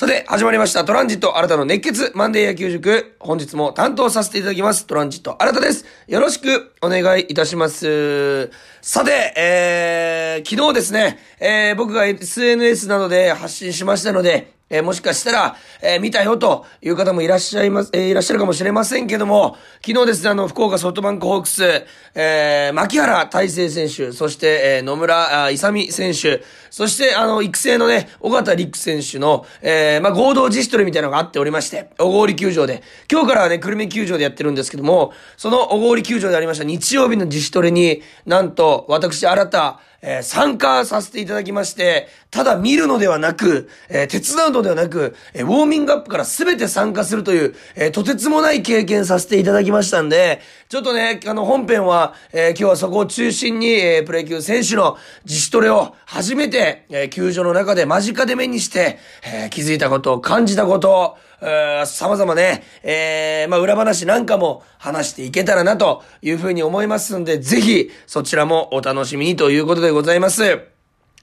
さて、始まりました。トランジット新たの熱血マンデー野球塾。本日も担当させていただきます。トランジット新たです。よろしくお願いいたします。さて、えー、昨日ですね、えー、僕が SNS などで発信しましたので、えー、もしかしたら、えー、見たよという方もいらっしゃいます、えー、いらっしゃるかもしれませんけども、昨日ですね、あの、福岡ソフトバンクホークス、え、牧原大成選手、そして、え、野村勇選手、そして、あの、育成のね、尾形陸選手の、え、まあ、合同自主トレみたいなのがあっておりまして、小郡球場で、今日からはね、久留米球場でやってるんですけども、その小郡球場でありました日曜日の自主トレに、なんと、私、新た、えー参加させていただきまして、ただ見るのではなく、えー手伝うのではなく、えーウォーミングアップから全て参加するという、えーとてつもない経験させていただきましたんで、ちょっとね、あの、本編は、えー今日はそこを中心に、えープロ野球選手の自主トレを初めて、えー球場の中で間近で目にして、えー気づいたことを、感じたこと、えー様々ね、えーまあ、裏話なんかも話していけたらなというふうに思いますんで、ぜひ、そちらもお楽しみにということでございます。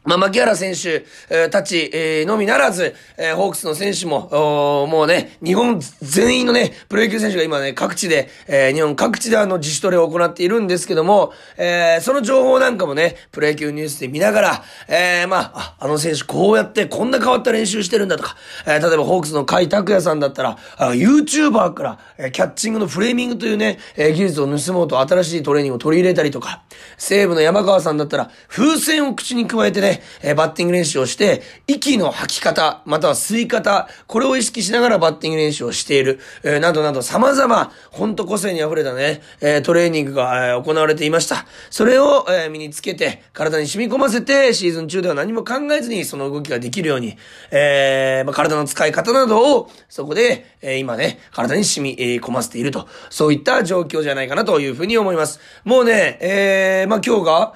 まあ、牧原選手、えーたち、えーのみならず、えーホークスの選手も、おーもうね、日本全員のね、プロ野球選手が今ね、各地で、えー日本各地であの自主トレを行っているんですけども、えーその情報なんかもね、プロ野球ニュースで見ながら、えーまあ、あ、の選手こうやってこんな変わった練習してるんだとか、えー例えばホークスの甲斐拓也さんだったら、あ YouTuber から、えーキャッチングのフレーミングというね、えー技術を盗もうと新しいトレーニングを取り入れたりとか、西武の山川さんだったら、風船を口に加えてね、えバッティング練習をして、息の吐き方、または吸い方、これを意識しながらバッティング練習をしている、えなどなど様々、ほんと個性に溢れたね、えトレーニングが、え行われていました。それを、え身につけて、体に染み込ませて、シーズン中では何も考えずにその動きができるように、えま、体の使い方などを、そこで、え今ね、体に染み込ませていると、そういった状況じゃないかなというふうに思います。もうね、えーまあ、今日が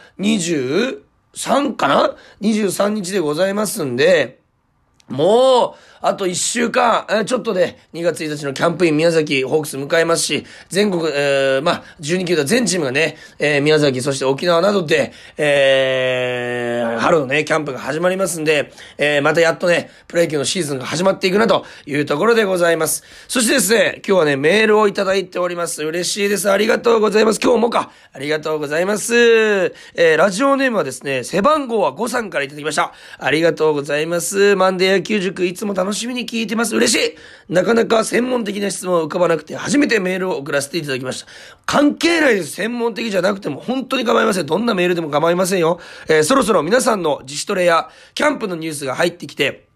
23かな ?23 日でございますんで、もう、あと1週間、えちょっとで、2月1日のキャンプイン宮崎ホークス迎えますし、全国、えーまあ、12球団全チームがね、えー宮崎、そして沖縄などで、えー春のね、キャンプが始まりますんで、えーまたやっとね、プロ野球のシーズンが始まっていくなというところでございます。そしてですね、今日はね、メールをいただいております。嬉しいです。ありがとうございます。今日もか。ありがとうございます。えーラジオネームはですね、背番号は5さんからいただきました。ありがとうございます。マンデー野球塾いつも楽ししみに聞いてます。嬉しいなかなか専門的な質問を浮かばなくて、初めてメールを送らせていただきました。関係ないです。専門的じゃなくても、本当に構いません。どんなメールでも構いませんよ。えーそろそろ皆さんの自主トレや、キャンプのニュースが入ってきて、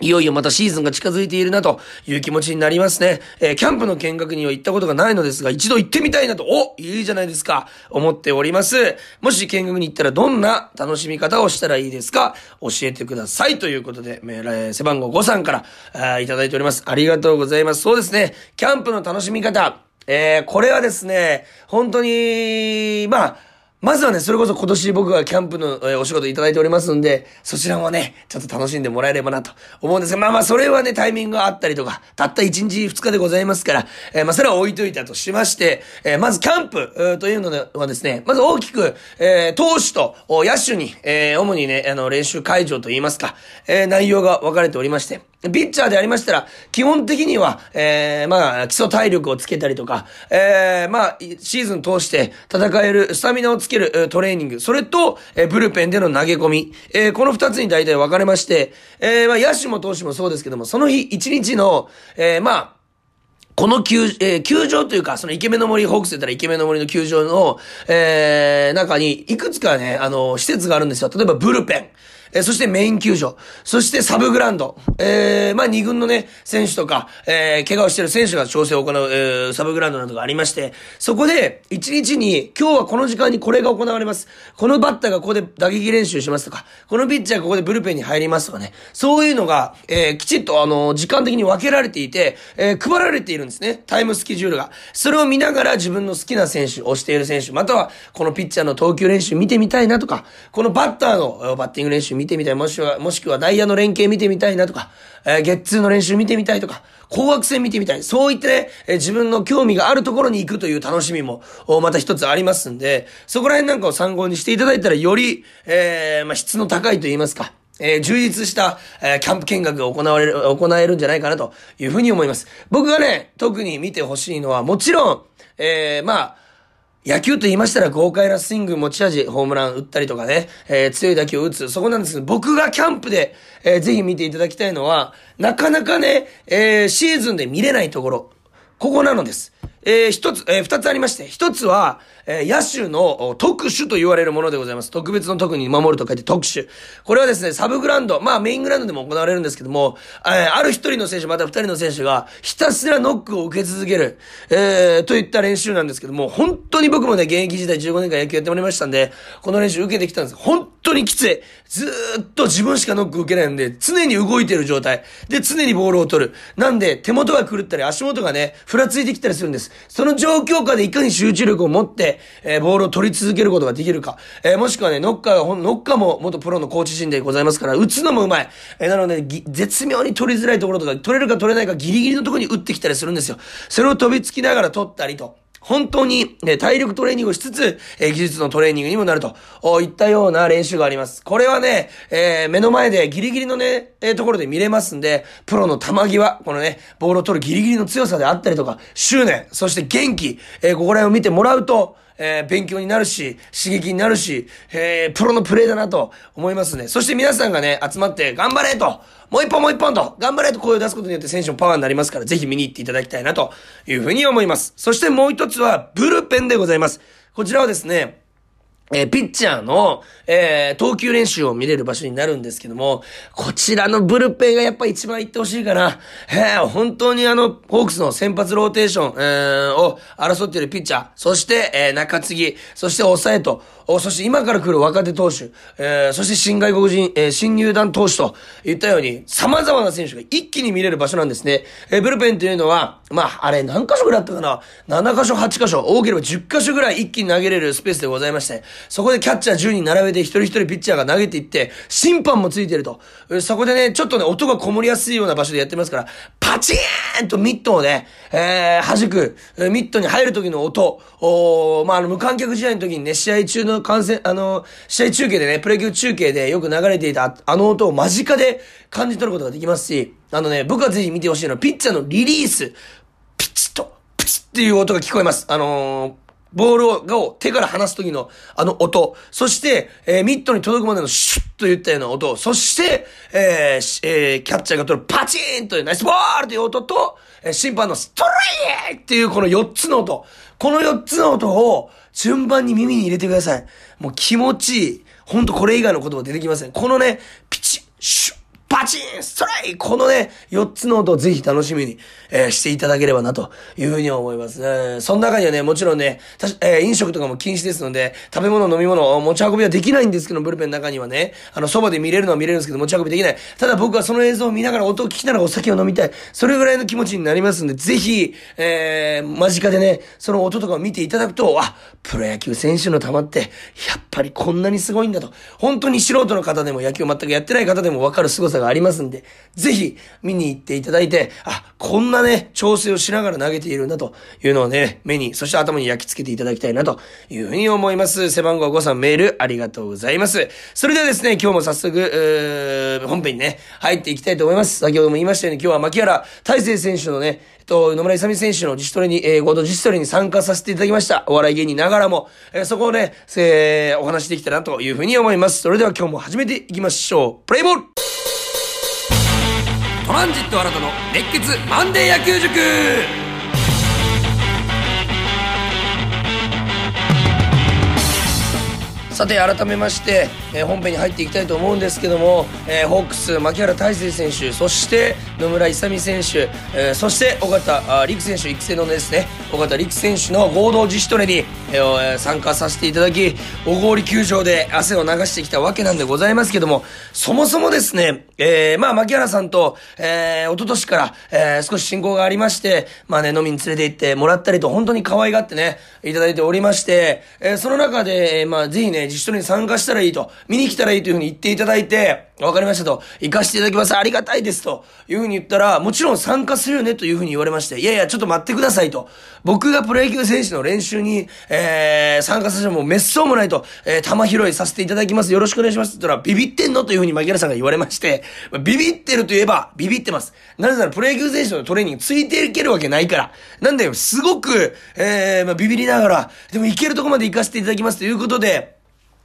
いよいよまたシーズンが近づいているなという気持ちになりますね。えーキャンプの見学には行ったことがないのですが、一度行ってみたいなと、おいいじゃないですか、思っております。もし見学に行ったらどんな楽しみ方をしたらいいですか教えてください。ということで、えー背番号5さんから、あいただいております。ありがとうございます。そうですね、キャンプの楽しみ方。えーこれはですね、本当に、まあ、まずはね、それこそ今年僕がキャンプの、えお仕事いただいておりますんで、そちらもね、ちょっと楽しんでもらえればなと思うんですが、まあまあ、それはね、タイミングがあったりとか、たった1日2日でございますから、えーまあ、それは置いといたとしまして、えーまずキャンプ、というのはですね、まず大きく、えー投手と野手に、えー主にね、あの、練習会場といいますか、えー内容が分かれておりまして、ピッチャーでありましたら、基本的には、えー、まあ、基礎体力をつけたりとか、えー、まあ、シーズン通して戦える、スタミナをつけるトレーニング、それと、えーブルペンでの投げ込み、えーこの二つに大体分かれまして、えー、まあ、野手も投手もそうですけども、その日一日の、えー、まあ、この球、えー球場というか、そのイケメンの森、ホークスで言ったらイケメンの森の球場の、えー、中に、いくつかね、あの、施設があるんですよ。例えば、ブルペン。えーそしてメイン球場。そしてサブグラウンド。えー、まあ二軍のね、選手とか、えー、怪我をしてる選手が調整を行う、えー、サブグラウンドなどがありまして、そこで、一日に、今日はこの時間にこれが行われます。このバッターがここで打撃練習しますとか、このピッチャーがここでブルペンに入りますとかね、そういうのが、えー、きちっとあの、時間的に分けられていて、えー、配られているんですね。タイムスケジュールが。それを見ながら自分の好きな選手、推している選手、または、このピッチャーの投球練習見てみたいなとか、このバッターのバッティング練習見見てみたい、もしくは、もしくは内野の連携見てみたいなとか、えーゲッツーの練習見てみたいとか、紅白戦見てみたい。そういってね、えー自分の興味があるところに行くという楽しみも、また一つありますんで、そこら辺なんかを参考にしていただいたら、より、えーまあ、質の高いと言いますか、えー、充実した、えー、キャンプ見学が行われる、行えるんじゃないかなというふうに思います。僕がね、特に見てほしいのは、もちろん、えー、まあ、野球と言いましたら豪快なスイング持ち味、ホームラン打ったりとかね、えー、強い打球を打つ、そこなんです。けど、僕がキャンプで、えー、ぜひ見ていただきたいのは、なかなかね、えー、シーズンで見れないところ、ここなのです。えー、一つ、えー、二つありまして、一つは、えー、野手の特殊と言われるものでございます。特別の特に守ると書いて特殊。これはですね、サブグラウンド、まあメイングラウンドでも行われるんですけども、えー、ある一人の選手、また二人の選手が、ひたすらノックを受け続ける、えー、といった練習なんですけども、本当に僕もね、現役時代15年間野球やっておりましたんで、この練習受けてきたんです。本当にきつい。ずっと自分しかノック受けないんで、常に動いてる状態。で、常にボールを取る。なんで、手元が狂ったり、足元がね、ふらついてきたりするんです。その状況下でいかに集中力を持って、えー、ボールを取り続けることができるか。えー、もしくはね、ノッカーが、ノッカーも元プロのコーチ陣でございますから、打つのもうまい。えー、なので、絶妙に取りづらいところとか、取れるか取れないかギリギリのところに打ってきたりするんですよ。それを飛びつきながら取ったりと。本当に、え、体力トレーニングをしつつ、え、技術のトレーニングにもなると、いったような練習があります。これはね、えー、目の前でギリギリのね、えー、ところで見れますんで、プロの球際、このね、ボールを取るギリギリの強さであったりとか、執念、そして元気、えー、ここら辺を見てもらうと、えー、勉強になるし、刺激になるし、えー、プロのプレイだなと思いますね。そして皆さんがね、集まって頑張れと、もう一本もう一本と、頑張れと声を出すことによって選手のパワーになりますから、ぜひ見に行っていただきたいなというふうに思います。そしてもう一つは、ブルペンでございます。こちらはですね、えー、ピッチャーの、えー、投球練習を見れる場所になるんですけども、こちらのブルペンがやっぱ一番行ってほしいかな。えー、本当にあの、ホークスの先発ローテーション、えー、を争っているピッチャー、そして、えー、中継ぎ、そして抑えと、おそして今から来る若手投手、えー、そして新外国人、えー、新入団投手といったように、様々な選手が一気に見れる場所なんですね。えー、ブルペンというのは、まあ、あれ何箇所ぐらいあったかな ?7 箇所、8箇所、多ければ10箇所ぐらい一気に投げれるスペースでございまして、そこでキャッチャー10人並べて一人一人ピッチャーが投げていって、審判もついてると。そこでね、ちょっとね、音がこもりやすいような場所でやってますから、パチーンとミットをね、えー、弾く、ミットに入る時の音、おまあ、あの、無観客試合の時にね、試合中の観戦、あの、試合中継でね、プロ野球中継でよく流れていたあの音を間近で感じ取ることができますし、あのね、僕はぜひ見てほしいのは、ピッチャーのリリース、ピチッと、プチッっていう音が聞こえます。あのーボールを、を手から離す時のあの音、そして、えー、ミットに届くまでのシュッといったような音、そして、えー、えー、キャッチャーが取るパチーンというナイスボールという音と、え、審判のストレイっていうこの4つの音、この4つの音を順番に耳に入れてください。もう気持ちいい。ほんとこれ以外の言葉出てきません。このね、ピチッ、シュッ、パチンストライこのね、4つの音をぜひ楽しみに、えー、していただければなというふうに思います。えー、その中にはね、もちろんね、えー、飲食とかも禁止ですので、食べ物、飲み物、持ち運びはできないんですけど、ブルペンの中にはね、あの、そばで見れるのは見れるんですけど、持ち運びできない。ただ僕はその映像を見ながら音を聞きながらお酒を飲みたい。それぐらいの気持ちになりますんで、ぜひ、えー、間近でね、その音とかを見ていただくと、あ、プロ野球選手の球って、やっぱりこんなにすごいんだと。本当に素人の方でも野球全くやってない方でもわかる凄さがありますんで、ぜひ見に行っていただいて、あ、こんなね、調整をしながら投げているんだというのをね、目に、そして頭に焼き付けていただきたいなというふうに思います。背番号5さんメールありがとうございます。それではですね、今日も早速、本編にね、入っていきたいと思います。先ほども言いましたように今日は牧原大成選手のね、えっと、野村勇選手の自主トレに、えー、合同自主トレに参加させていただきました。お笑い芸人ながらも、えー、そこをね、えー、お話できたらというふうに思います。それでは今日も始めていきましょう。プレイボールトランジット新たの熱血マンデー野球塾さて改めまして、えー、本編に入っていきたいと思うんですけども、えー、ホークス牧原大成選手そして野村勇選手、えー、そして尾形陸選手育成のですね尾形陸選手の合同自主トレに、えー、参加させていただき小郡球場で汗を流してきたわけなんでございますけどもそもそもですね、えー、まあ牧原さんと、えー、一昨年から、えー、少し親交がありましてまあね飲みに連れて行ってもらったりと本当に可愛がってねいただいておりまして、えー、その中で、えまあぜひね自主トレに参加したらいいと見に来たらいいというふうに言っていただいて、わかりましたと、行かせていただきます、ありがたいですというふうに言ったら、もちろん参加するよねというふうに言われまして、いやいや、ちょっと待ってくださいと。僕がプロ野球選手の練習に、えー、参加させてもめっそうもないと、えー、球拾いさせていただきます、よろしくお願いしますって言ったら、ビビってんのというふうに牧原さんが言われまして、ビビってると言えば、ビビってます。なぜならプロ野球選手のトレーニングついていけるわけないから。なんだよ、すごく、えー、まあ、ビビりながら、でも行けるとこまで行かせていただきますということで、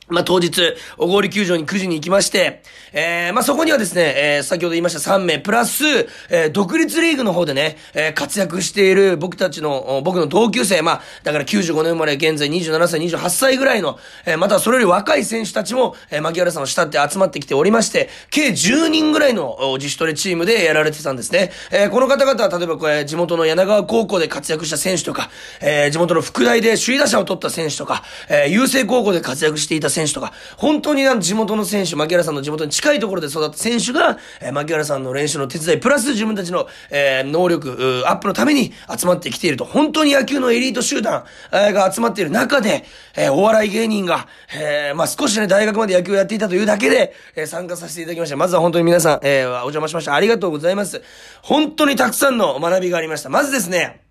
まあ、当日、小郡球場に9時に行きまして、えー、まあ、そこにはですね、えー、先ほど言いました3名、プラス、えー、独立リーグの方でね、えー、活躍している僕たちの、僕の同級生、まあ、だから95年生まれ、現在27歳、28歳ぐらいの、えー、またそれより若い選手たちも、えー、牧原さんを慕って集まってきておりまして、計10人ぐらいの自主トレチームでやられてたんですね。えー、この方々は、例えばこれ、地元の柳川高校で活躍した選手とか、えー、地元の福大で首位打者を取った選手とか、えー、優勢高校で活躍していた選手選手とか、本当になん地元の選手、牧原さんの地元に近いところで育った選手が、えー、牧原さんの練習の手伝い、プラス自分たちの、えー、能力、アップのために集まってきていると。本当に野球のエリート集団、えー、が集まっている中で、えー、お笑い芸人が、えー、まあ少しね、大学まで野球をやっていたというだけで、えー、参加させていただきました。まずは本当に皆さん、えー、お邪魔しました。ありがとうございます。本当にたくさんの学びがありました。まずですね、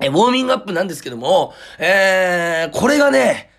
え、ウォーミングアップなんですけども、えー、これがね、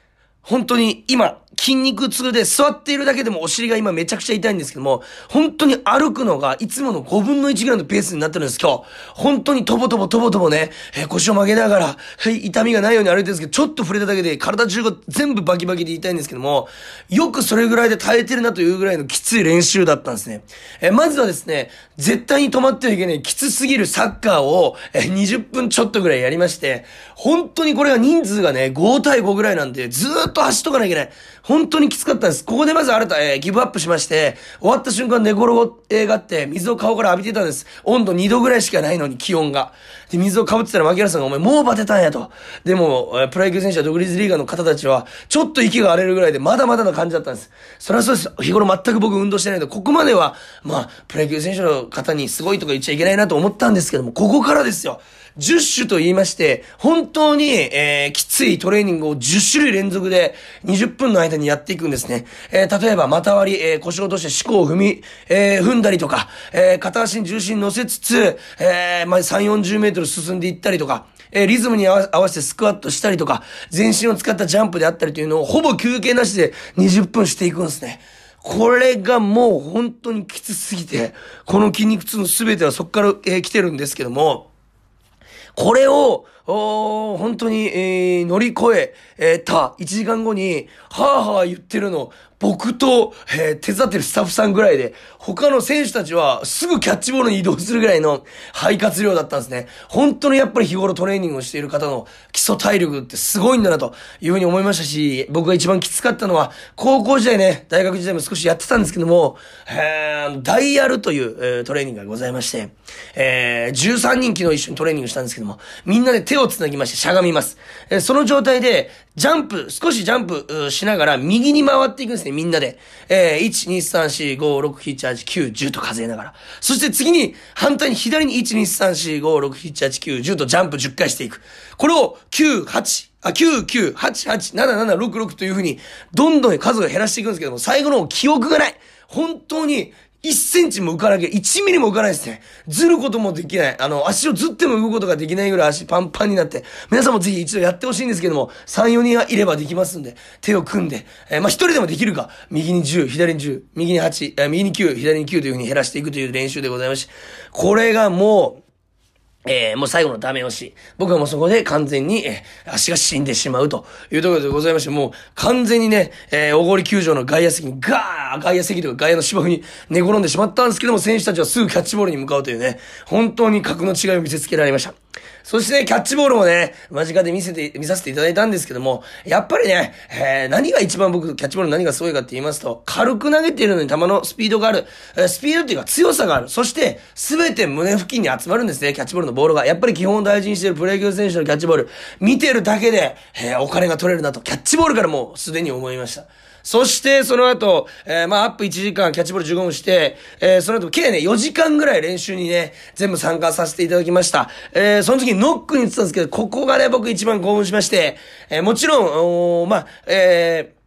本当に今、筋肉痛で座っているだけでもお尻が今めちゃくちゃ痛いんですけども、本当に歩くのがいつもの5分の1ぐらいのペースになってるんです、今日。本当にとぼとぼとぼとぼね、えー、腰を曲げながら、はい、痛みがないように歩いてるんですけど、ちょっと触れただけで体中が全部バキバキで痛いんですけども、よくそれぐらいで耐えてるなというぐらいのきつい練習だったんですね。えー、まずはですね、絶対に止まってはいけないきつすぎるサッカーを、えー、20分ちょっとぐらいやりまして、本当にこれが人数がね、5対5ぐらいなんで、ずーっと走っとかなきゃいけない。本当にきつかったです。ここでまず新た、えー、ギブアップしまして、終わった瞬間寝転がって、水を顔から浴びてたんです。温度2度ぐらいしかないのに、気温が。で、水をかぶってたら、牧原さんが、お前もうバテたんやと。でも、えー、プロ野球選手は独立リーガーの方たちは、ちょっと息が荒れるぐらいで、まだまだな感じだったんです。それはそうです。日頃全く僕運動してないので、ここまでは、まあ、プロ野球選手の方にすごいとか言っちゃいけないなと思ったんですけども、ここからですよ。10種と言いまして、本当に、えー、きついトレーニングを10種類連続で20分の間にやっていくんですね。えー、例えば、股割り、えー、腰を落として四股を踏み、えー、踏んだりとか、えー、片足に重心乗せつつ、えー、まあ、3、40メートル進んでいったりとか、えー、リズムに合わせてスクワットしたりとか、全身を使ったジャンプであったりというのをほぼ休憩なしで20分していくんですね。これがもう本当にきつすぎて、この筋肉痛の全てはそこから、えー、来てるんですけども、これを、お本当に、えー、乗り越え、えー、た1時間後に、はぁはぁ言ってるの、僕と、えー、手伝ってるスタッフさんぐらいで、他の選手たちはすぐキャッチボールに移動するぐらいの肺活量だったんですね。本当にやっぱり日頃トレーニングをしている方の基礎体力ってすごいんだなというふうに思いましたし、僕が一番きつかったのは、高校時代ね、大学時代も少しやってたんですけども、えー、ダイヤルという、えー、トレーニングがございまして、えー、13人昨日一緒にトレーニングしたんですけども、みんなで手をを繋ぎましてしゃがみます。え、その状態で、ジャンプ、少しジャンプしながら右に回っていくんですね、みんなで。えー、1、2、3、4、5、6、7、8、9、10と数えながら。そして次に、反対に左に1、2、3、4、5、6、7、8、9、10とジャンプ10回していく。これを9、8、あ、9、9、8、8、7、7、6、6というふうに、どんどん数が減らしていくんですけども、最後の記憶がない。本当に、1センチも浮かなきゃ、1ミリも浮かないですね。ずることもできない。あの、足をずっても動くことができないぐらい足パンパンになって、皆さんもぜひ一度やってほしいんですけども、3、4人はいればできますんで、手を組んで、えー、まあ、1人でもできるか、右に10、左に10、右に8、えー、右に9、左に9というふうに減らしていくという練習でございまして、これがもう、えー、もう最後のダメ押し。僕はもうそこで完全に、えー、足が死んでしまうというところでございまして、もう完全にね、えー、大堀球場の外野席にガー外野席とか外野の芝生に寝転んでしまったんですけども、選手たちはすぐキャッチボールに向かうというね、本当に格の違いを見せつけられました。そして、キャッチボールもね、間近で見せて、見させていただいたんですけども、やっぱりね、えー、何が一番僕、キャッチボール何がすごいかって言いますと、軽く投げているのに球のスピードがある、えー、スピードっていうか強さがある。そして、すべて胸付近に集まるんですね、キャッチボールのボールが。やっぱり基本を大事にしているプロ野球選手のキャッチボール、見てるだけで、えー、お金が取れるなと、キャッチボールからもうすでに思いました。そして、その後、えー、まあ、アップ1時間、キャッチボール15分して、えー、その後、計ね、4時間ぐらい練習にね、全部参加させていただきました。えー、その時ノックに言ってたんですけど、ここがね、僕一番興奮しまして、えー、もちろん、おまあ、えー、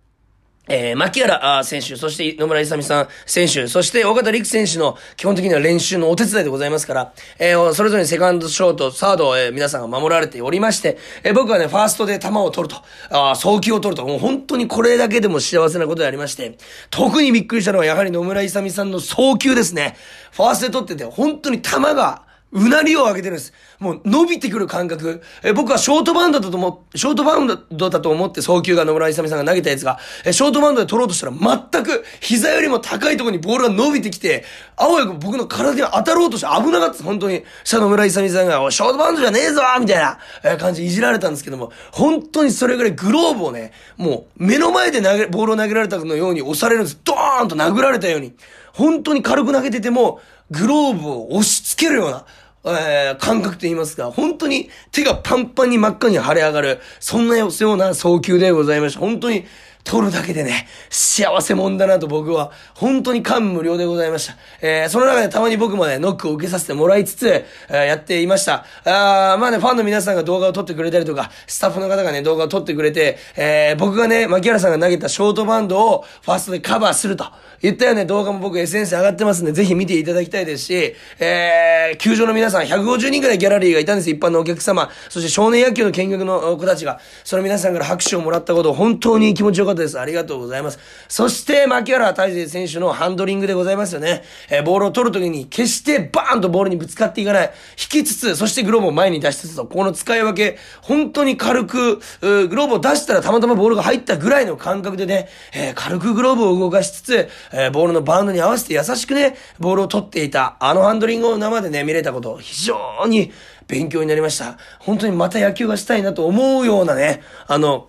えー、牧原選手、そして野村勇さん選手、そして岡田陸選手の基本的には練習のお手伝いでございますから、えー、それぞれセカンド、ショート、サードを、えー、皆さんが守られておりまして、えー、僕はね、ファーストで球を取ると、あ送球を取ると、もう本当にこれだけでも幸せなことでありまして、特にびっくりしたのはやはり野村勇さんの送球ですね。ファーストで取ってて、本当に球が、うなりを上げてるんです。もう伸びてくる感覚。え僕はショートバウンドだと思ショートバウンドだと思って送球が野村勇さんが投げたやつが、えショートバウンドで取ろうとしたら全く膝よりも高いところにボールが伸びてきて、あわよく僕の体に当たろうとして危なかった。本当に。した野村勇さんが、おショートバウンドじゃねえぞみたいな、え感じいじられたんですけども、本当にそれぐらいグローブをね、もう目の前で投げ、ボールを投げられたかのように押されるんです。ドーンと殴られたように。本当に軽く投げてても、グローブを押し付けるような、えー、感覚と言いますか、本当に手がパンパンに真っ赤に腫れ上がる、そんなような早急でございました。本当に、取るだけでね、幸せもんだなと僕は、本当に感無量でございました。えー、その中でたまに僕もね、ノックを受けさせてもらいつつ、えー、やっていました。あまあね、ファンの皆さんが動画を撮ってくれたりとか、スタッフの方がね、動画を撮ってくれて、えー、僕がね、牧原さんが投げたショートバンドをファーストでカバーすると。言ったよね、動画も僕 SNS 上がってますんで、ぜひ見ていただきたいですし、えー、球場の皆さん、150人くらいギャラリーがいたんです、一般のお客様。そして少年野球の見学の子たちが、その皆さんから拍手をもらったことを、本当に気持ちよかったです。ありがとうございます。そして、牧原大成選手のハンドリングでございますよね。えー、ボールを取るときに、決してバーンとボールにぶつかっていかない。引きつつ、そしてグローブを前に出しつつと、この使い分け、本当に軽く、グローブを出したらたまたまボールが入ったぐらいの感覚でね、えー、軽くグローブを動かしつつ、えー、ボールのバウンドに合わせて優しくね、ボールを取っていた、あのハンドリングを生でね、見れたこと、非常に勉強になりました。本当にまた野球がしたいなと思うようなね、あの、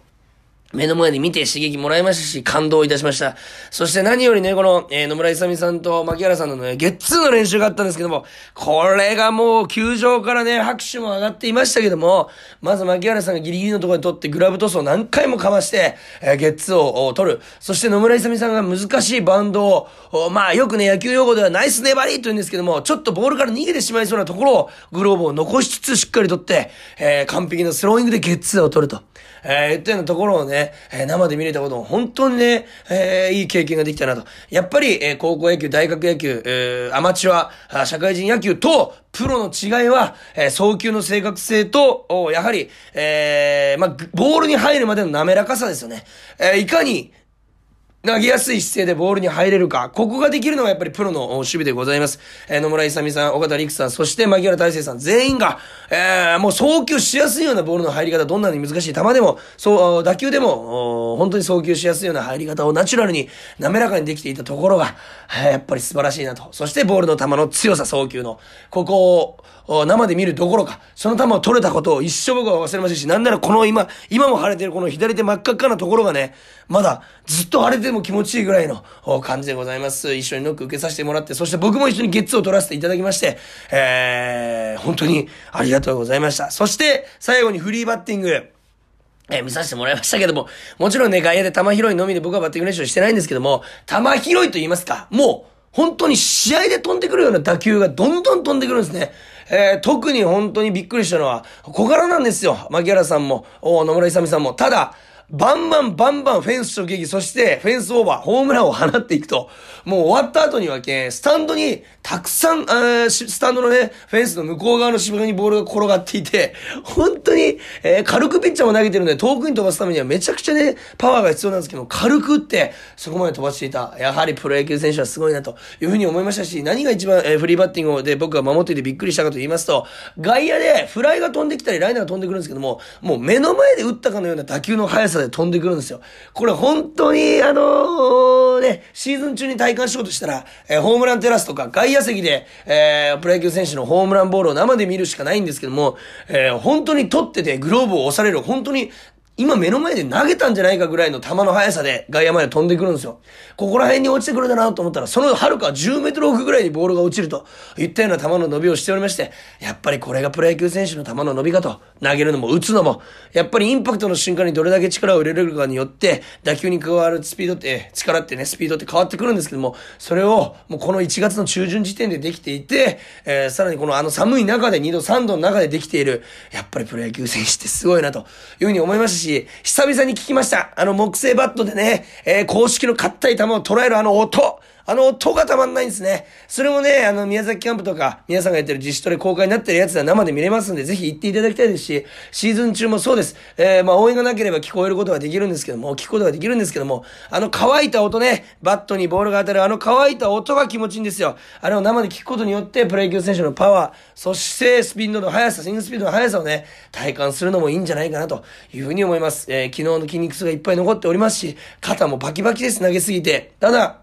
目の前で見て刺激もらいましたし、感動いたしました。そして何よりね、この、えー、野村勇さんと牧原さんのね、ゲッツーの練習があったんですけども、これがもう球場からね、拍手も上がっていましたけども、まず牧原さんがギリギリのところで取ってグラブトスを何回もかまして、えー、ゲッツーを取る。そして野村勇さんが難しいバウンドを、まあよくね、野球用語ではナイス粘りと言うんですけども、ちょっとボールから逃げてしまいそうなところを、グローブを残しつつしっかり取って、えー、完璧なスローイングでゲッツーを取ると。えー、言ったようなところをね、えー、生で見れたことも本当にね、えー、いい経験ができたなと。やっぱり、えー、高校野球、大学野球、えー、アマチュア、社会人野球と、プロの違いは、えー、送球の正確性と、やはり、えー、まあ、ボールに入るまでの滑らかさですよね。えー、いかに、投げやすい姿勢でボールに入れるか。ここができるのがやっぱりプロの守備でございます。えー、野村勇さん、岡田陸さん、そして牧原大成さん、全員が、えー、もう送球しやすいようなボールの入り方、どんなに難しい球でも、そう、打球でも、本当に送球しやすいような入り方をナチュラルに、滑らかにできていたところが、えー、やっぱり素晴らしいなと。そしてボールの球の強さ、送球の。ここを、生で見るどころか、その球を取れたことを一生僕は忘れませんし、なんならこの今、今も腫れてるこの左手真っ赤っかなところがね、まだずっと腫れてるも気持ちいいぐらいの感じでございます。一緒にノック受けさせてもらって、そして僕も一緒にゲッツを取らせていただきまして、えー、本当にありがとうございました。そして、最後にフリーバッティング。えー、見させてもらいましたけども、もちろんね、外野で球拾いのみで僕はバッティング練習してないんですけども、球拾いと言いますか、もう、本当に試合で飛んでくるような打球がどんどん飛んでくるんですね。えー、特に本当にびっくりしたのは、小柄なんですよ。牧原さんも、野村勇さんも。ただ、バンバンバンバンフェンス直撃、そしてフェンスオーバー、ホームランを放っていくと、もう終わった後にはけ、スタンドにたくさん、あスタンドのね、フェンスの向こう側の芝にボールが転がっていて、本当に、えー、軽くピッチャーも投げてるんで、遠くに飛ばすためにはめちゃくちゃね、パワーが必要なんですけど、軽く打って、そこまで飛ばしていた。やはりプロ野球選手はすごいな、というふうに思いましたし、何が一番、えー、フリーバッティングで僕が守っていてびっくりしたかと言いますと、外野でフライが飛んできたり、ライナーが飛んでくるんですけども、もう目の前で打ったかのような打球の速さで飛んでくるんですよ。これ本当に、あのー、ね、シーズン中に体感しようとしたら、えー、ホームランテラスとか外野席で、えー、プロ野球選手のホームランボールを生で見るしかないんですけども、えー、本当に取っててグローブを押される、本当に今目の前で投げたんじゃないかぐらいの球の速さで外野まで飛んでくるんですよ。ここら辺に落ちてくるだなと思ったら、その遥か10メートル奥ぐらいにボールが落ちるといったような球の伸びをしておりまして、やっぱりこれがプロ野球選手の球の伸びかと、投げるのも打つのも、やっぱりインパクトの瞬間にどれだけ力を入れるかによって、打球に加わるスピードって、力ってね、スピードって変わってくるんですけども、それをもうこの1月の中旬時点でできていて、えー、さらにこのあの寒い中で2度3度の中でできている、やっぱりプロ野球選手ってすごいなというふうに思いましたし、久々に聞きました。あの木製バットでね、えー、公式の硬い球を捉えるあの音。あの音がたまんないんですね。それもね、あの、宮崎キャンプとか、皆さんがやってる自主トレ公開になってるやつは生で見れますんで、ぜひ行っていただきたいですし、シーズン中もそうです。えー、まあ、応援がなければ聞こえることができるんですけども、聞くことができるんですけども、あの乾いた音ね、バットにボールが当たるあの乾いた音が気持ちいいんですよ。あれを生で聞くことによって、プロ野球選手のパワー、そしてスピンドの速さ、スイングスピードの速さをね、体感するのもいいんじゃないかなというふうに思います。えー、昨日の筋肉痛がいっぱい残っておりますし、肩もバキバキです、投げすぎて。ただ、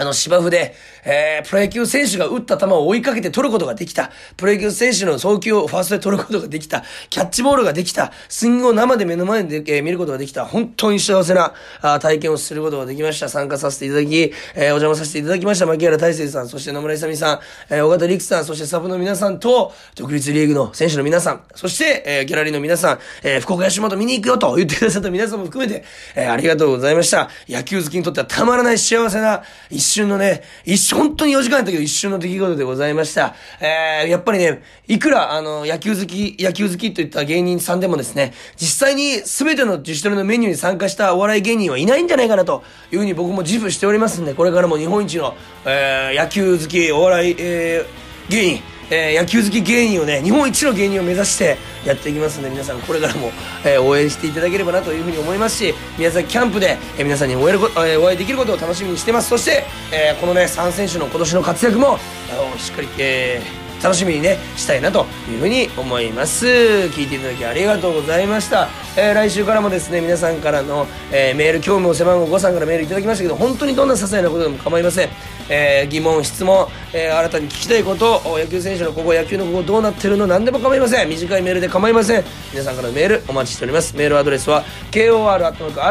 あの芝生で、えー、プロ野球選手が打った球を追いかけて取ることができた。プロ野球選手の送球をファーストで取ることができた。キャッチボールができた。スイングを生で目の前で、えー、見ることができた。本当に幸せなあ体験をすることができました。参加させていただき、えー、お邪魔させていただきました。牧原大成さん、そして野村勇さん、えー、尾形陸さん、そしてサブの皆さんと、独立リーグの選手の皆さん、そして、えー、ギャラリーの皆さん、えー、福岡吉本見に行くよと言ってくださった皆さんも含めて、えー、ありがとうございました。野球好きにとってはたまらない幸せな一瞬のね、一瞬、本当に4時間やったけど一瞬の出来事でございました。えー、やっぱりね、いくら、あの、野球好き、野球好きといった芸人さんでもですね、実際に全ての自主トレのメニューに参加したお笑い芸人はいないんじゃないかなというふうに僕も自負しておりますんで、これからも日本一の、えー、野球好き、お笑い、えー、芸人、えー、野球好き芸人をね、日本一の芸人を目指してやっていきますんで、皆さんこれからも、えー、応援していただければなというふうに思いますし、宮崎キャンプで、えー、皆さんにお会い,、えー、お会いできることを楽しみにしてます。そして、えー、このね、3選手の今年の活躍も、あのしっかり、えー、楽しみにね、したいなというふうに思います。聞いていただきありがとうございました。えー、来週からもですね、皆さんからの、えー、メール、興味を背番号5さんからメールいただきましたけど、本当にどんな些細なことでも構いません。えー、疑問、質問、えー、新たに聞きたいこと、野球選手のここ、野球のここどうなってるの？何でも構いません。短いメールで構いません。皆さんからのメールお待ちしております。メールアドレスは、kor.rkbr.jp、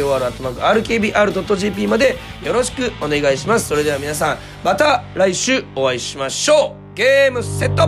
kor.rkbr.jp までよろしくお願いします。それでは皆さん、また来週お会いしましょう。ゲームセット